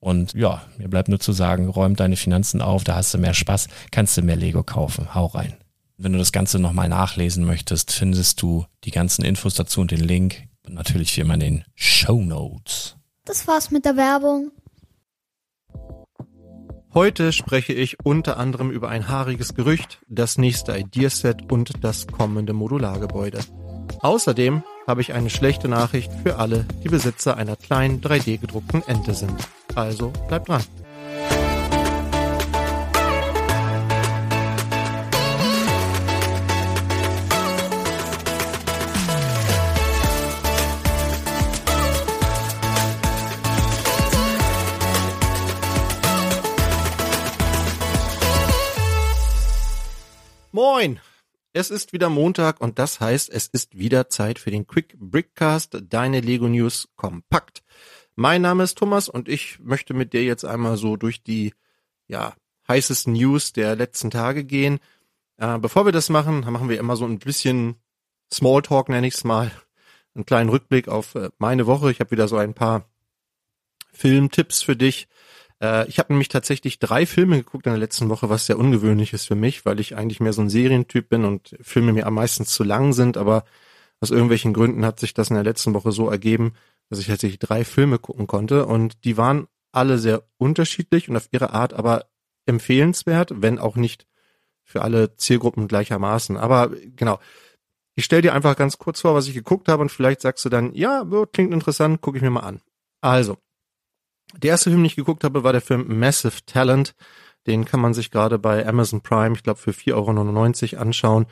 Und ja, mir bleibt nur zu sagen, räum deine Finanzen auf, da hast du mehr Spaß, kannst du mehr Lego kaufen. Hau rein. Wenn du das Ganze nochmal nachlesen möchtest, findest du die ganzen Infos dazu und den Link. Und natürlich wie immer in den Show Notes. Das war's mit der Werbung. Heute spreche ich unter anderem über ein haariges Gerücht, das nächste Ideaset und das kommende Modulargebäude. Außerdem habe ich eine schlechte Nachricht für alle, die Besitzer einer kleinen 3D gedruckten Ente sind. Also bleibt dran. Moin! Es ist wieder Montag und das heißt, es ist wieder Zeit für den Quick Brickcast, deine Lego News kompakt. Mein Name ist Thomas und ich möchte mit dir jetzt einmal so durch die ja, heißesten News der letzten Tage gehen. Äh, bevor wir das machen, machen wir immer so ein bisschen Smalltalk, nenne ich es mal. Einen kleinen Rückblick auf äh, meine Woche. Ich habe wieder so ein paar Filmtipps für dich. Äh, ich habe nämlich tatsächlich drei Filme geguckt in der letzten Woche, was sehr ungewöhnlich ist für mich, weil ich eigentlich mehr so ein Serientyp bin und Filme mir am meisten zu lang sind, aber aus irgendwelchen Gründen hat sich das in der letzten Woche so ergeben, dass ich tatsächlich drei Filme gucken konnte und die waren alle sehr unterschiedlich und auf ihre Art aber empfehlenswert, wenn auch nicht für alle Zielgruppen gleichermaßen. Aber genau, ich stell dir einfach ganz kurz vor, was ich geguckt habe und vielleicht sagst du dann, ja, klingt interessant, gucke ich mir mal an. Also, der erste Film, den ich geguckt habe, war der Film Massive Talent. Den kann man sich gerade bei Amazon Prime, ich glaube für 4,99 Euro anschauen.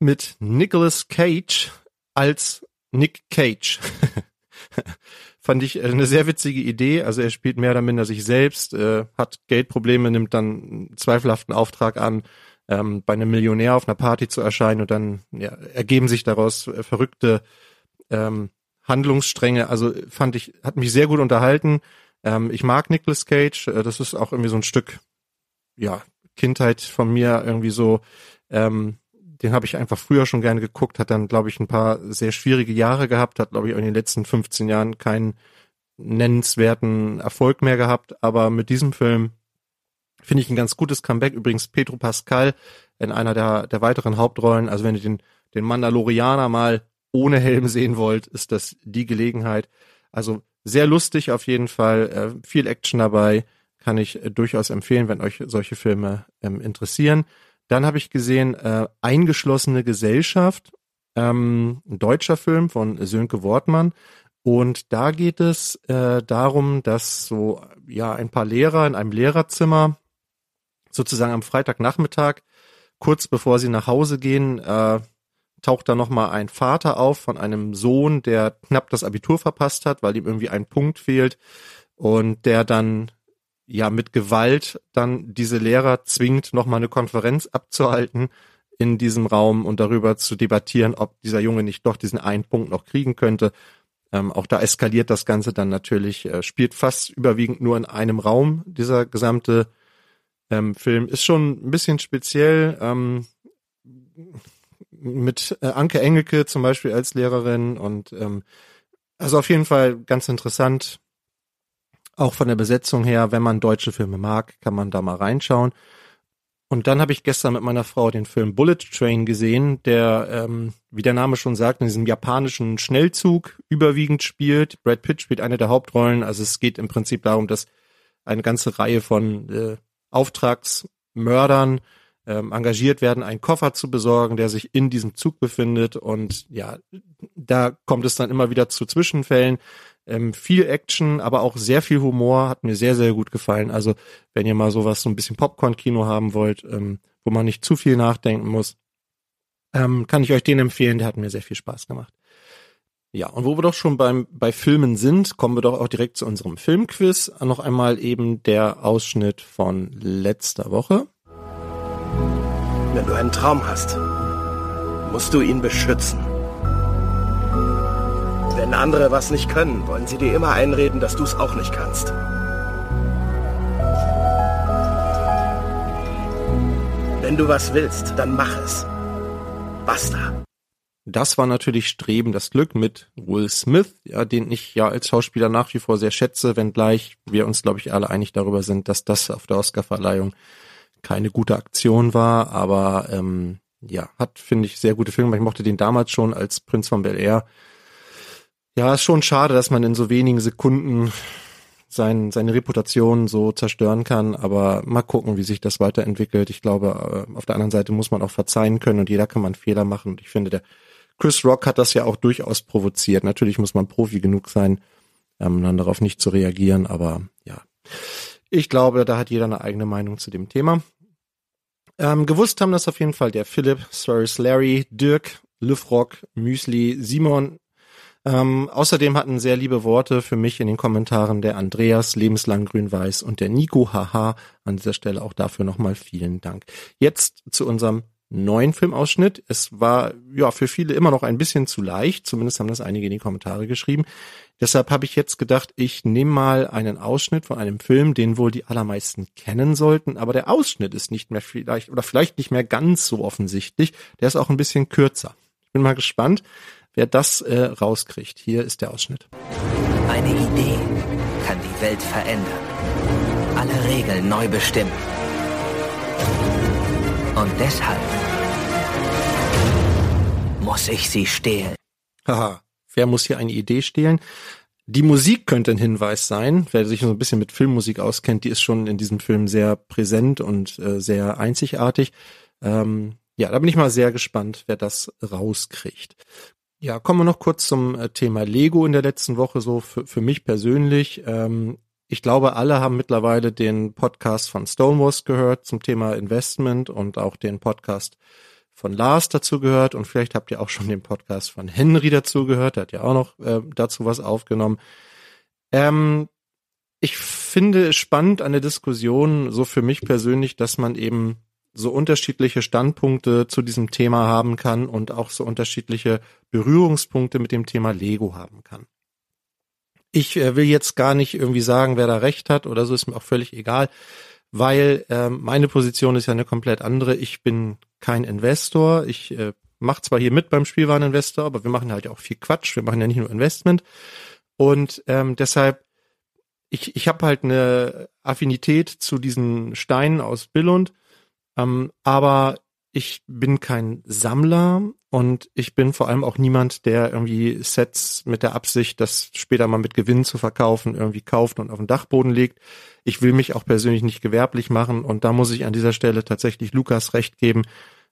Mit Nicolas Cage als Nick Cage. fand ich äh, eine sehr witzige Idee. Also er spielt mehr oder minder sich selbst, äh, hat Geldprobleme, nimmt dann einen zweifelhaften Auftrag an, ähm, bei einem Millionär auf einer Party zu erscheinen und dann ja, ergeben sich daraus äh, verrückte ähm, Handlungsstränge. Also fand ich, hat mich sehr gut unterhalten. Ähm, ich mag Nicolas Cage. Äh, das ist auch irgendwie so ein Stück, ja, Kindheit von mir irgendwie so. Ähm, den habe ich einfach früher schon gerne geguckt, hat dann, glaube ich, ein paar sehr schwierige Jahre gehabt, hat, glaube ich, in den letzten 15 Jahren keinen nennenswerten Erfolg mehr gehabt. Aber mit diesem Film finde ich ein ganz gutes Comeback. Übrigens Pedro Pascal in einer der, der weiteren Hauptrollen. Also wenn ihr den, den Mandalorianer mal ohne Helm sehen wollt, ist das die Gelegenheit. Also sehr lustig auf jeden Fall, äh, viel Action dabei, kann ich äh, durchaus empfehlen, wenn euch solche Filme ähm, interessieren. Dann habe ich gesehen äh, Eingeschlossene Gesellschaft, ähm, ein deutscher Film von Sönke Wortmann. Und da geht es äh, darum, dass so ja ein paar Lehrer in einem Lehrerzimmer sozusagen am Freitagnachmittag, kurz bevor sie nach Hause gehen, äh, taucht da nochmal ein Vater auf von einem Sohn, der knapp das Abitur verpasst hat, weil ihm irgendwie ein Punkt fehlt und der dann ja mit Gewalt dann diese Lehrer zwingt, nochmal eine Konferenz abzuhalten in diesem Raum und darüber zu debattieren, ob dieser Junge nicht doch diesen einen Punkt noch kriegen könnte. Ähm, auch da eskaliert das Ganze dann natürlich, äh, spielt fast überwiegend nur in einem Raum, dieser gesamte ähm, Film. Ist schon ein bisschen speziell. Ähm, mit äh, Anke Engelke zum Beispiel als Lehrerin und ähm, also auf jeden Fall ganz interessant. Auch von der Besetzung her, wenn man deutsche Filme mag, kann man da mal reinschauen. Und dann habe ich gestern mit meiner Frau den Film Bullet Train gesehen, der, ähm, wie der Name schon sagt, in diesem japanischen Schnellzug überwiegend spielt. Brad Pitt spielt eine der Hauptrollen. Also es geht im Prinzip darum, dass eine ganze Reihe von äh, Auftragsmördern ähm, engagiert werden, einen Koffer zu besorgen, der sich in diesem Zug befindet. Und ja, da kommt es dann immer wieder zu Zwischenfällen. Ähm, viel Action, aber auch sehr viel Humor, hat mir sehr, sehr gut gefallen. Also wenn ihr mal sowas, so ein bisschen Popcorn-Kino haben wollt, ähm, wo man nicht zu viel nachdenken muss, ähm, kann ich euch den empfehlen, der hat mir sehr viel Spaß gemacht. Ja, und wo wir doch schon beim, bei Filmen sind, kommen wir doch auch direkt zu unserem Filmquiz. Noch einmal eben der Ausschnitt von letzter Woche. Wenn du einen Traum hast, musst du ihn beschützen. Wenn andere was nicht können, wollen sie dir immer einreden, dass du es auch nicht kannst. Wenn du was willst, dann mach es. Basta. Das war natürlich Streben das Glück mit Will Smith, ja, den ich ja als Schauspieler nach wie vor sehr schätze, wenngleich wir uns, glaube ich, alle einig darüber sind, dass das auf der Oscarverleihung keine gute Aktion war, aber ähm, ja, hat, finde ich, sehr gute Filme. Ich mochte den damals schon als Prinz von Bel Air ja, ist schon schade, dass man in so wenigen Sekunden sein, seine Reputation so zerstören kann, aber mal gucken, wie sich das weiterentwickelt. Ich glaube, äh, auf der anderen Seite muss man auch verzeihen können und jeder kann man Fehler machen. Und ich finde, der Chris Rock hat das ja auch durchaus provoziert. Natürlich muss man Profi genug sein, ähm, dann darauf nicht zu reagieren, aber ja. Ich glaube, da hat jeder eine eigene Meinung zu dem Thema. Ähm, gewusst haben das auf jeden Fall der Philipp, Cyrus Larry, Dirk, Lüfrock, Müsli, Simon, ähm, außerdem hatten sehr liebe Worte für mich in den Kommentaren der Andreas, lebenslang grün-weiß und der Nico, haha. An dieser Stelle auch dafür nochmal vielen Dank. Jetzt zu unserem neuen Filmausschnitt. Es war ja für viele immer noch ein bisschen zu leicht, zumindest haben das einige in die Kommentare geschrieben. Deshalb habe ich jetzt gedacht, ich nehme mal einen Ausschnitt von einem Film, den wohl die allermeisten kennen sollten, aber der Ausschnitt ist nicht mehr vielleicht oder vielleicht nicht mehr ganz so offensichtlich. Der ist auch ein bisschen kürzer. Ich bin mal gespannt wer das äh, rauskriegt. Hier ist der Ausschnitt. Eine Idee kann die Welt verändern. Alle Regeln neu bestimmen. Und deshalb muss ich sie stehlen. Haha, wer muss hier eine Idee stehlen? Die Musik könnte ein Hinweis sein. Wer sich so ein bisschen mit Filmmusik auskennt, die ist schon in diesem Film sehr präsent und äh, sehr einzigartig. Ähm, ja, da bin ich mal sehr gespannt, wer das rauskriegt. Ja, kommen wir noch kurz zum äh, Thema Lego in der letzten Woche so für, für mich persönlich. Ähm, ich glaube, alle haben mittlerweile den Podcast von Stonewalls gehört zum Thema Investment und auch den Podcast von Lars dazu gehört und vielleicht habt ihr auch schon den Podcast von Henry dazu gehört, der hat ja auch noch äh, dazu was aufgenommen. Ähm, ich finde es spannend an der Diskussion, so für mich persönlich, dass man eben so unterschiedliche Standpunkte zu diesem Thema haben kann und auch so unterschiedliche Berührungspunkte mit dem Thema Lego haben kann. Ich äh, will jetzt gar nicht irgendwie sagen, wer da recht hat oder so, ist mir auch völlig egal, weil äh, meine Position ist ja eine komplett andere. Ich bin kein Investor. Ich äh, mache zwar hier mit beim Spielwareninvestor, aber wir machen halt auch viel Quatsch. Wir machen ja nicht nur Investment. Und ähm, deshalb, ich, ich habe halt eine Affinität zu diesen Steinen aus Billund ähm, aber ich bin kein Sammler und ich bin vor allem auch niemand, der irgendwie Sets mit der Absicht, das später mal mit Gewinn zu verkaufen, irgendwie kauft und auf den Dachboden legt. Ich will mich auch persönlich nicht gewerblich machen und da muss ich an dieser Stelle tatsächlich Lukas recht geben.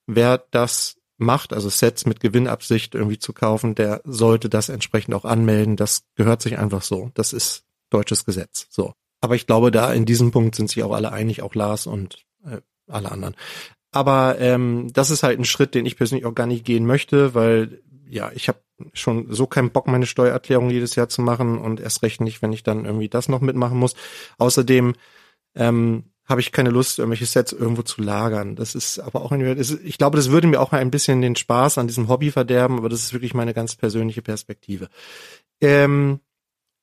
Wer das macht, also Sets mit Gewinnabsicht irgendwie zu kaufen, der sollte das entsprechend auch anmelden. Das gehört sich einfach so. Das ist deutsches Gesetz. So. Aber ich glaube, da in diesem Punkt sind sich auch alle einig, auch Lars und äh, alle anderen. Aber ähm, das ist halt ein Schritt, den ich persönlich auch gar nicht gehen möchte, weil ja, ich habe schon so keinen Bock, meine Steuererklärung jedes Jahr zu machen und erst recht nicht, wenn ich dann irgendwie das noch mitmachen muss. Außerdem ähm, habe ich keine Lust, irgendwelche Sets irgendwo zu lagern. Das ist aber auch, ich glaube, das würde mir auch ein bisschen den Spaß an diesem Hobby verderben, aber das ist wirklich meine ganz persönliche Perspektive. Ähm,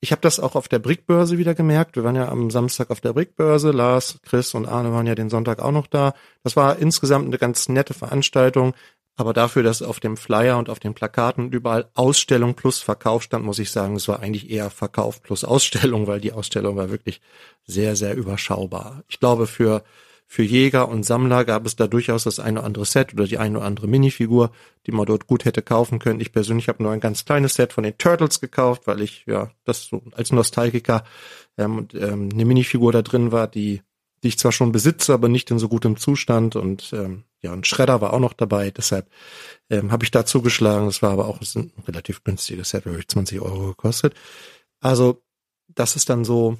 ich habe das auch auf der Brickbörse wieder gemerkt. Wir waren ja am Samstag auf der Brickbörse. Lars, Chris und Arne waren ja den Sonntag auch noch da. Das war insgesamt eine ganz nette Veranstaltung. Aber dafür, dass auf dem Flyer und auf den Plakaten überall Ausstellung plus Verkauf stand, muss ich sagen, es war eigentlich eher Verkauf plus Ausstellung, weil die Ausstellung war wirklich sehr, sehr überschaubar. Ich glaube, für für Jäger und Sammler gab es da durchaus das eine oder andere Set oder die eine oder andere Minifigur, die man dort gut hätte kaufen können. Ich persönlich habe nur ein ganz kleines Set von den Turtles gekauft, weil ich ja das so als Nostalgiker ähm, ähm, eine Minifigur da drin war, die die ich zwar schon besitze, aber nicht in so gutem Zustand und ähm, ja, ein Schredder war auch noch dabei, deshalb ähm, habe ich da zugeschlagen. Das war aber auch ein relativ günstiges Set, wirklich 20 Euro gekostet. Also das ist dann so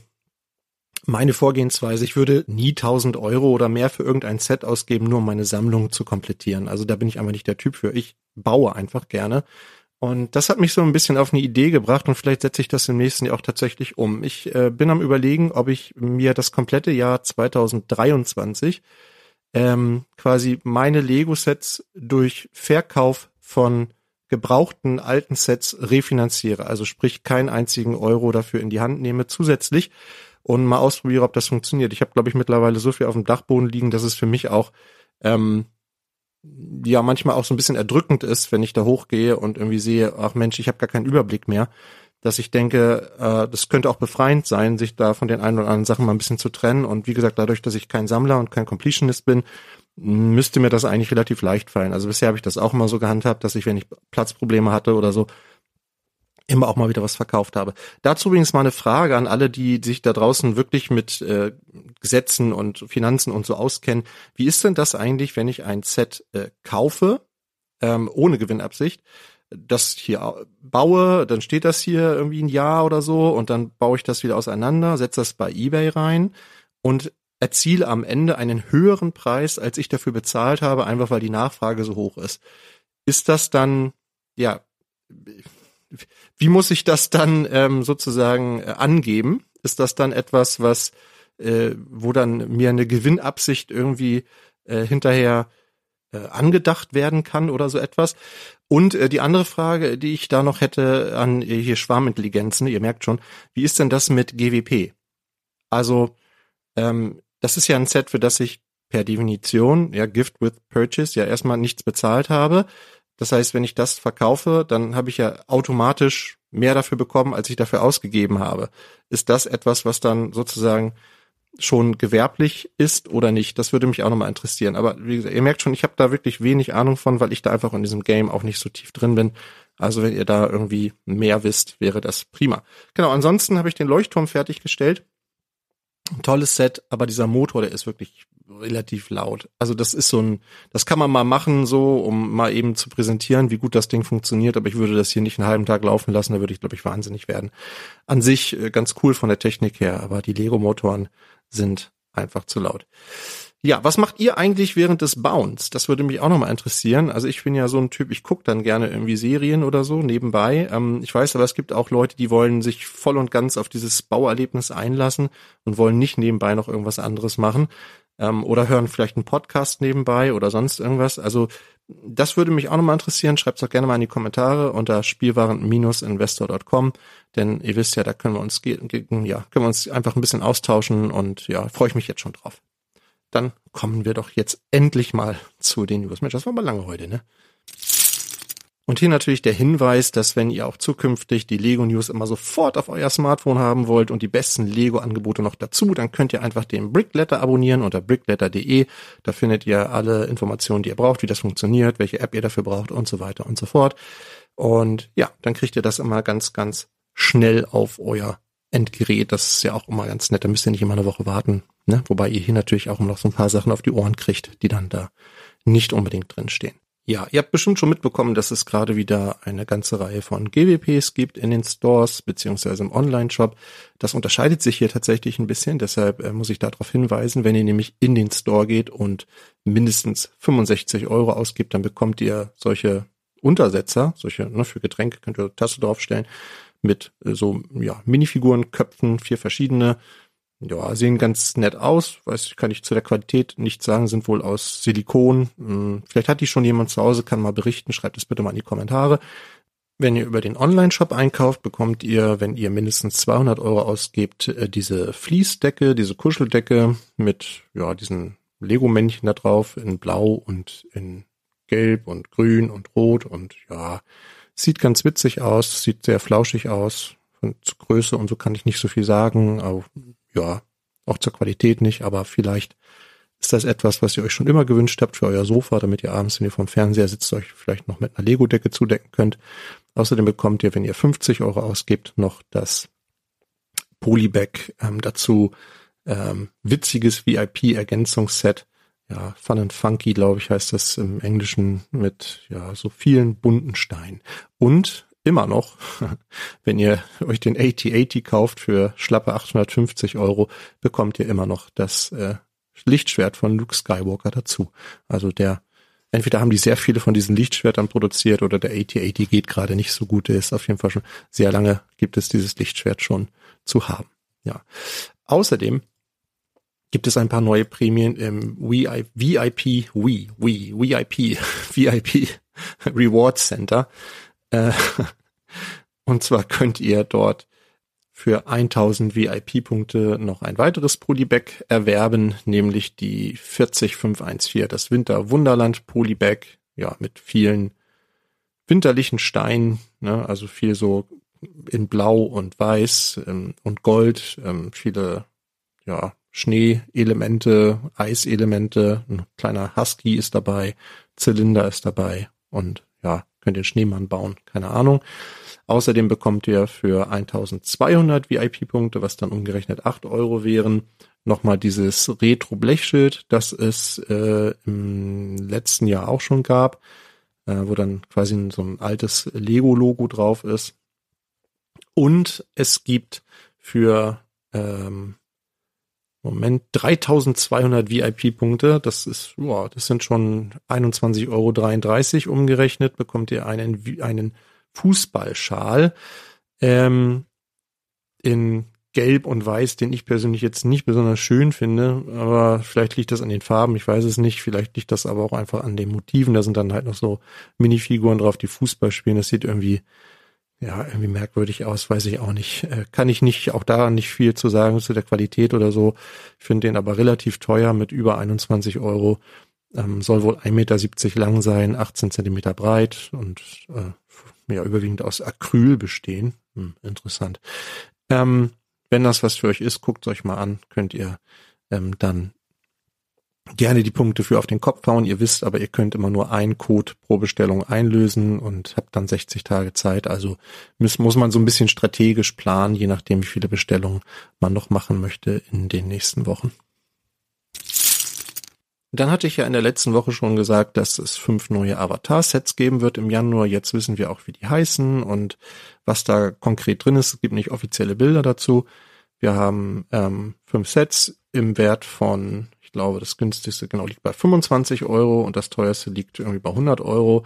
meine Vorgehensweise, ich würde nie 1000 Euro oder mehr für irgendein Set ausgeben, nur um meine Sammlung zu komplettieren. Also da bin ich einfach nicht der Typ für. Ich baue einfach gerne. Und das hat mich so ein bisschen auf eine Idee gebracht und vielleicht setze ich das im nächsten Jahr auch tatsächlich um. Ich äh, bin am überlegen, ob ich mir das komplette Jahr 2023 ähm, quasi meine Lego-Sets durch Verkauf von gebrauchten alten Sets refinanziere. Also sprich keinen einzigen Euro dafür in die Hand nehme zusätzlich und mal ausprobiere, ob das funktioniert. Ich habe, glaube ich, mittlerweile so viel auf dem Dachboden liegen, dass es für mich auch ähm, ja manchmal auch so ein bisschen erdrückend ist, wenn ich da hochgehe und irgendwie sehe, ach Mensch, ich habe gar keinen Überblick mehr, dass ich denke, äh, das könnte auch befreiend sein, sich da von den ein oder anderen Sachen mal ein bisschen zu trennen. Und wie gesagt, dadurch, dass ich kein Sammler und kein Completionist bin, müsste mir das eigentlich relativ leicht fallen. Also bisher habe ich das auch immer so gehandhabt, dass ich, wenn ich Platzprobleme hatte oder so, immer auch mal wieder was verkauft habe. Dazu übrigens mal eine Frage an alle, die sich da draußen wirklich mit äh, Gesetzen und Finanzen und so auskennen. Wie ist denn das eigentlich, wenn ich ein Set äh, kaufe, ähm, ohne Gewinnabsicht, das hier baue, dann steht das hier irgendwie ein Jahr oder so und dann baue ich das wieder auseinander, setze das bei eBay rein und erziele am Ende einen höheren Preis, als ich dafür bezahlt habe, einfach weil die Nachfrage so hoch ist. Ist das dann, ja, wie muss ich das dann ähm, sozusagen äh, angeben? Ist das dann etwas, was, äh, wo dann mir eine Gewinnabsicht irgendwie äh, hinterher äh, angedacht werden kann oder so etwas? Und äh, die andere Frage, die ich da noch hätte an äh, hier Schwarmintelligenzen, ihr merkt schon, wie ist denn das mit GWP? Also, ähm, das ist ja ein Set, für das ich per Definition, ja, Gift with Purchase, ja erstmal nichts bezahlt habe. Das heißt, wenn ich das verkaufe, dann habe ich ja automatisch mehr dafür bekommen, als ich dafür ausgegeben habe. Ist das etwas, was dann sozusagen schon gewerblich ist oder nicht? Das würde mich auch nochmal interessieren. Aber wie gesagt, ihr merkt schon, ich habe da wirklich wenig Ahnung von, weil ich da einfach in diesem Game auch nicht so tief drin bin. Also wenn ihr da irgendwie mehr wisst, wäre das prima. Genau, ansonsten habe ich den Leuchtturm fertiggestellt. Ein tolles Set, aber dieser Motor, der ist wirklich relativ laut. Also das ist so ein, das kann man mal machen, so, um mal eben zu präsentieren, wie gut das Ding funktioniert, aber ich würde das hier nicht einen halben Tag laufen lassen, da würde ich, glaube ich, wahnsinnig werden. An sich äh, ganz cool von der Technik her, aber die Lego-Motoren sind einfach zu laut. Ja, was macht ihr eigentlich während des Bauens? Das würde mich auch nochmal interessieren. Also ich bin ja so ein Typ, ich gucke dann gerne irgendwie Serien oder so nebenbei. Ähm, ich weiß aber, es gibt auch Leute, die wollen sich voll und ganz auf dieses Bauerlebnis einlassen und wollen nicht nebenbei noch irgendwas anderes machen. Ähm, oder hören vielleicht einen Podcast nebenbei oder sonst irgendwas. Also das würde mich auch nochmal interessieren. Schreibt doch gerne mal in die Kommentare unter spielwaren-investor.com, denn ihr wisst ja, da können wir uns ja, können wir uns einfach ein bisschen austauschen und ja, freue ich mich jetzt schon drauf dann kommen wir doch jetzt endlich mal zu den News. Mensch, das war mal lange heute, ne? Und hier natürlich der Hinweis, dass wenn ihr auch zukünftig die Lego News immer sofort auf euer Smartphone haben wollt und die besten Lego Angebote noch dazu, dann könnt ihr einfach den Brickletter abonnieren unter brickletter.de. Da findet ihr alle Informationen, die ihr braucht, wie das funktioniert, welche App ihr dafür braucht und so weiter und so fort. Und ja, dann kriegt ihr das immer ganz, ganz schnell auf euer Endgerät. Das ist ja auch immer ganz nett. Da müsst ihr nicht immer eine Woche warten. Ne? Wobei ihr hier natürlich auch noch so ein paar Sachen auf die Ohren kriegt, die dann da nicht unbedingt drin stehen. Ja, ihr habt bestimmt schon mitbekommen, dass es gerade wieder eine ganze Reihe von GWPs gibt in den Stores beziehungsweise im Online-Shop. Das unterscheidet sich hier tatsächlich ein bisschen, deshalb äh, muss ich darauf hinweisen, wenn ihr nämlich in den Store geht und mindestens 65 Euro ausgibt, dann bekommt ihr solche Untersetzer, solche ne, für Getränke könnt ihr Tasse draufstellen, mit äh, so ja, Minifigurenköpfen, vier verschiedene. Ja, sehen ganz nett aus. Weiß kann ich zu der Qualität nicht sagen, sind wohl aus Silikon. Hm, vielleicht hat die schon jemand zu Hause, kann mal berichten. Schreibt es bitte mal in die Kommentare. Wenn ihr über den Online-Shop einkauft, bekommt ihr, wenn ihr mindestens 200 Euro ausgebt, äh, diese Fließdecke, diese Kuscheldecke mit ja diesen Lego-Männchen da drauf in Blau und in Gelb und Grün und Rot und ja Sieht ganz witzig aus, sieht sehr flauschig aus. Zur Größe und so kann ich nicht so viel sagen. Aber, ja, auch zur Qualität nicht, aber vielleicht ist das etwas, was ihr euch schon immer gewünscht habt für euer Sofa, damit ihr abends, wenn ihr vom Fernseher sitzt, euch vielleicht noch mit einer Lego-Decke zudecken könnt. Außerdem bekommt ihr, wenn ihr 50 Euro ausgebt, noch das Polybag ähm, dazu. Ähm, witziges VIP-Ergänzungsset ja, Fun and Funky, glaube ich, heißt das im Englischen mit ja so vielen bunten Steinen. Und immer noch, wenn ihr euch den AT-80 kauft für schlappe 850 Euro, bekommt ihr immer noch das äh, Lichtschwert von Luke Skywalker dazu. Also der, entweder haben die sehr viele von diesen Lichtschwertern produziert oder der AT-80 geht gerade nicht so gut. Der ist auf jeden Fall schon sehr lange gibt es dieses Lichtschwert schon zu haben. Ja. Außerdem gibt es ein paar neue Prämien im VIP, VIP, VIP, VIP Reward Center. Äh, und zwar könnt ihr dort für 1000 VIP-Punkte noch ein weiteres Polybag erwerben, nämlich die 40514, das Winter Wunderland Polybag, ja, mit vielen winterlichen Steinen, ne, also viel so in Blau und Weiß ähm, und Gold, ähm, viele, ja, Schneeelemente, Eiselemente, ein kleiner Husky ist dabei, Zylinder ist dabei und ja, könnt den Schneemann bauen, keine Ahnung. Außerdem bekommt ihr für 1200 VIP-Punkte, was dann umgerechnet 8 Euro wären, nochmal dieses Retro-Blechschild, das es äh, im letzten Jahr auch schon gab, äh, wo dann quasi so ein altes Lego-Logo drauf ist. Und es gibt für ähm, Moment, 3200 VIP-Punkte, das ist, boah, das sind schon 21,33 Euro umgerechnet, bekommt ihr einen, einen Fußballschal ähm, in Gelb und Weiß, den ich persönlich jetzt nicht besonders schön finde, aber vielleicht liegt das an den Farben, ich weiß es nicht, vielleicht liegt das aber auch einfach an den Motiven, da sind dann halt noch so Minifiguren drauf, die Fußball spielen, das sieht irgendwie ja, irgendwie merkwürdig aus, weiß ich auch nicht. Äh, kann ich nicht, auch da nicht viel zu sagen zu der Qualität oder so. Ich finde den aber relativ teuer mit über 21 Euro. Ähm, soll wohl 1,70 Meter lang sein, 18 Zentimeter breit und äh, ja, überwiegend aus Acryl bestehen. Hm, interessant. Ähm, wenn das was für euch ist, guckt euch mal an, könnt ihr ähm, dann gerne die Punkte für auf den Kopf hauen. Ihr wisst aber, ihr könnt immer nur einen Code pro Bestellung einlösen und habt dann 60 Tage Zeit. Also muss, muss man so ein bisschen strategisch planen, je nachdem, wie viele Bestellungen man noch machen möchte in den nächsten Wochen. Dann hatte ich ja in der letzten Woche schon gesagt, dass es fünf neue Avatar-Sets geben wird im Januar. Jetzt wissen wir auch, wie die heißen und was da konkret drin ist. Es gibt nicht offizielle Bilder dazu. Wir haben ähm, fünf Sets im Wert von, Ich glaube, das günstigste genau liegt bei 25 Euro und das teuerste liegt irgendwie bei 100 Euro.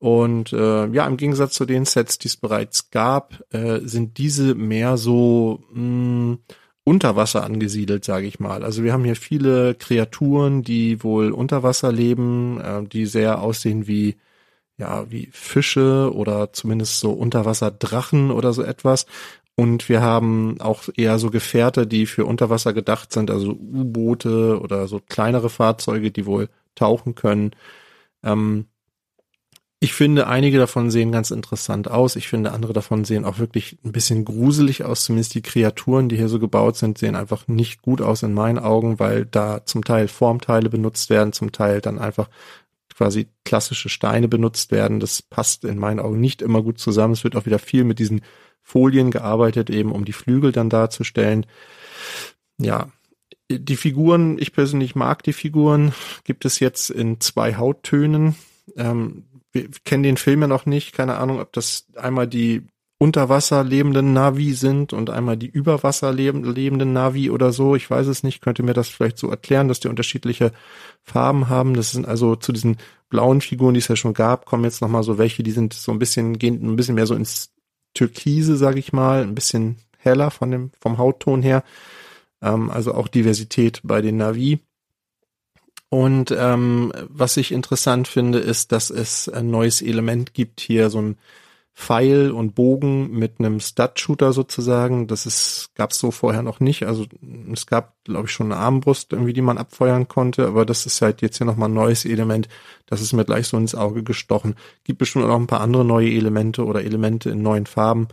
Und äh, ja, im Gegensatz zu den Sets, die es bereits gab, äh, sind diese mehr so mh, unter Wasser angesiedelt, sage ich mal. Also wir haben hier viele Kreaturen, die wohl unter Wasser leben, äh, die sehr aussehen wie ja wie Fische oder zumindest so Unterwasserdrachen oder so etwas. Und wir haben auch eher so Gefährte, die für Unterwasser gedacht sind, also U-Boote oder so kleinere Fahrzeuge, die wohl tauchen können. Ähm, ich finde, einige davon sehen ganz interessant aus. Ich finde, andere davon sehen auch wirklich ein bisschen gruselig aus. Zumindest die Kreaturen, die hier so gebaut sind, sehen einfach nicht gut aus in meinen Augen, weil da zum Teil Formteile benutzt werden, zum Teil dann einfach quasi klassische Steine benutzt werden. Das passt in meinen Augen nicht immer gut zusammen. Es wird auch wieder viel mit diesen Folien gearbeitet, eben um die Flügel dann darzustellen. Ja, die Figuren, ich persönlich mag die Figuren, gibt es jetzt in zwei Hauttönen. Ähm, wir kennen den Film ja noch nicht, keine Ahnung, ob das einmal die unter Wasser lebenden Navi sind und einmal die über Wasser lebenden Navi oder so. Ich weiß es nicht. Könnte mir das vielleicht so erklären, dass die unterschiedliche Farben haben. Das sind also zu diesen blauen Figuren, die es ja schon gab, kommen jetzt nochmal so welche, die sind so ein bisschen, gehen ein bisschen mehr so ins Türkise, sag ich mal, ein bisschen heller von dem, vom Hautton her. Ähm, also auch Diversität bei den Navi. Und ähm, was ich interessant finde, ist, dass es ein neues Element gibt hier, so ein Pfeil und Bogen mit einem Stud-Shooter sozusagen. Das ist gab es so vorher noch nicht. Also es gab, glaube ich, schon eine Armbrust irgendwie, die man abfeuern konnte, aber das ist halt jetzt hier nochmal ein neues Element. Das ist mir gleich so ins Auge gestochen. Gibt bestimmt noch ein paar andere neue Elemente oder Elemente in neuen Farben.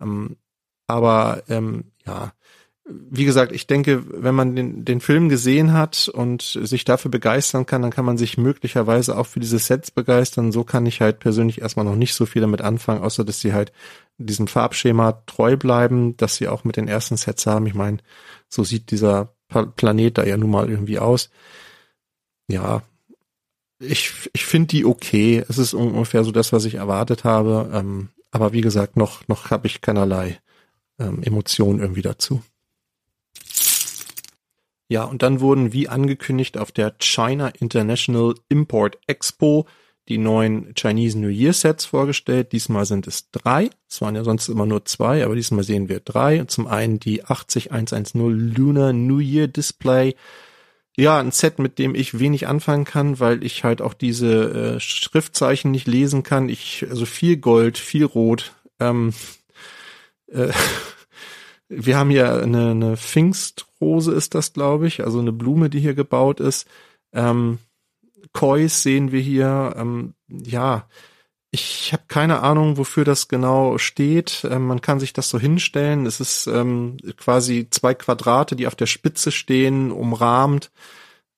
Ähm, aber ähm, ja, wie gesagt, ich denke, wenn man den, den Film gesehen hat und sich dafür begeistern kann, dann kann man sich möglicherweise auch für diese Sets begeistern. So kann ich halt persönlich erstmal noch nicht so viel damit anfangen, außer dass sie halt diesem Farbschema treu bleiben, dass sie auch mit den ersten Sets haben. Ich meine, so sieht dieser Planet da ja nun mal irgendwie aus. Ja, ich, ich finde die okay. Es ist ungefähr so das, was ich erwartet habe. Ähm, aber wie gesagt, noch, noch habe ich keinerlei ähm, Emotionen irgendwie dazu. Ja, und dann wurden wie angekündigt auf der China International Import Expo die neuen Chinese New Year Sets vorgestellt. Diesmal sind es drei. Es waren ja sonst immer nur zwei, aber diesmal sehen wir drei. Zum einen die 80110 Lunar New Year Display. Ja, ein Set, mit dem ich wenig anfangen kann, weil ich halt auch diese äh, Schriftzeichen nicht lesen kann. Ich, also viel Gold, viel Rot. Ähm, äh, wir haben hier eine, eine Pfingstrose ist das, glaube ich, also eine Blume, die hier gebaut ist. Ähm, Kois sehen wir hier. Ähm, ja, ich habe keine Ahnung, wofür das genau steht. Ähm, man kann sich das so hinstellen. Es ist ähm, quasi zwei Quadrate, die auf der Spitze stehen, umrahmt.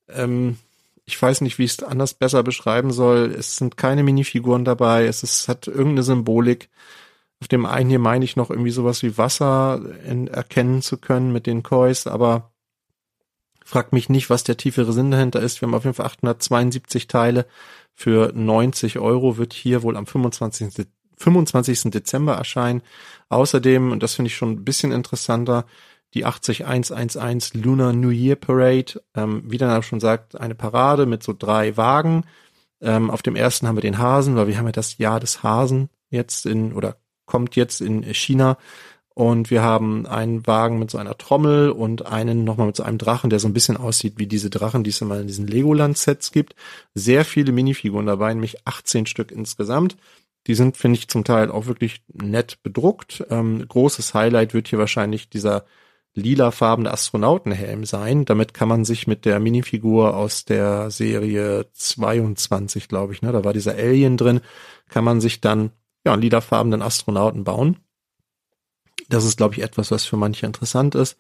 Ähm, ich weiß nicht, wie ich es anders besser beschreiben soll. Es sind keine Minifiguren dabei. Es ist, hat irgendeine Symbolik. Auf dem einen hier meine ich noch irgendwie sowas wie Wasser erkennen zu können mit den Kois, aber fragt mich nicht, was der tiefere Sinn dahinter ist. Wir haben auf jeden Fall 872 Teile für 90 Euro, wird hier wohl am 25. 25. Dezember erscheinen. Außerdem, und das finde ich schon ein bisschen interessanter, die 80111 Lunar New Year Parade. Ähm, wie der Name schon sagt, eine Parade mit so drei Wagen. Ähm, auf dem ersten haben wir den Hasen, weil wir haben ja das Jahr des Hasen jetzt in, oder kommt jetzt in China. Und wir haben einen Wagen mit so einer Trommel und einen nochmal mit so einem Drachen, der so ein bisschen aussieht wie diese Drachen, die es immer in diesen Legoland-Sets gibt. Sehr viele Minifiguren dabei, nämlich 18 Stück insgesamt. Die sind, finde ich, zum Teil auch wirklich nett bedruckt. Ähm, großes Highlight wird hier wahrscheinlich dieser lilafarbene Astronautenhelm sein. Damit kann man sich mit der Minifigur aus der Serie 22, glaube ich, ne, da war dieser Alien drin, kann man sich dann ja, lilafarbenen Astronauten bauen. Das ist, glaube ich, etwas, was für manche interessant ist.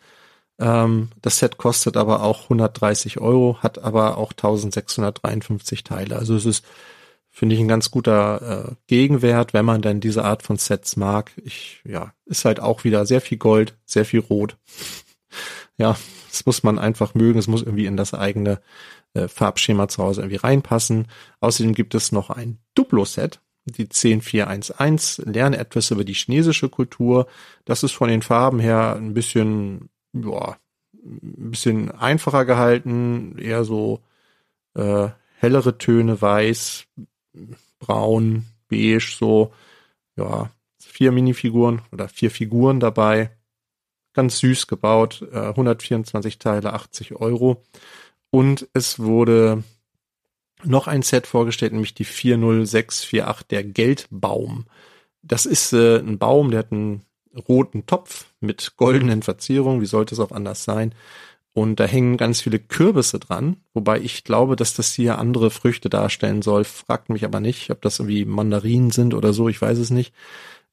Ähm, das Set kostet aber auch 130 Euro, hat aber auch 1653 Teile. Also es ist, finde ich, ein ganz guter äh, Gegenwert, wenn man denn diese Art von Sets mag. Ich, ja, ist halt auch wieder sehr viel Gold, sehr viel Rot. ja, das muss man einfach mögen. Es muss irgendwie in das eigene äh, Farbschema zu Hause irgendwie reinpassen. Außerdem gibt es noch ein Duplo-Set die 10411, lerne etwas über die chinesische Kultur. Das ist von den Farben her ein bisschen, ja, ein bisschen einfacher gehalten, eher so äh, hellere Töne, weiß, braun, beige, so, ja, vier Minifiguren oder vier Figuren dabei. Ganz süß gebaut, äh, 124 Teile, 80 Euro. Und es wurde noch ein Set vorgestellt, nämlich die 40648, der Geldbaum. Das ist äh, ein Baum, der hat einen roten Topf mit goldenen Verzierungen. Wie sollte es auch anders sein? Und da hängen ganz viele Kürbisse dran, wobei ich glaube, dass das hier andere Früchte darstellen soll. Fragt mich aber nicht, ob das irgendwie Mandarinen sind oder so, ich weiß es nicht.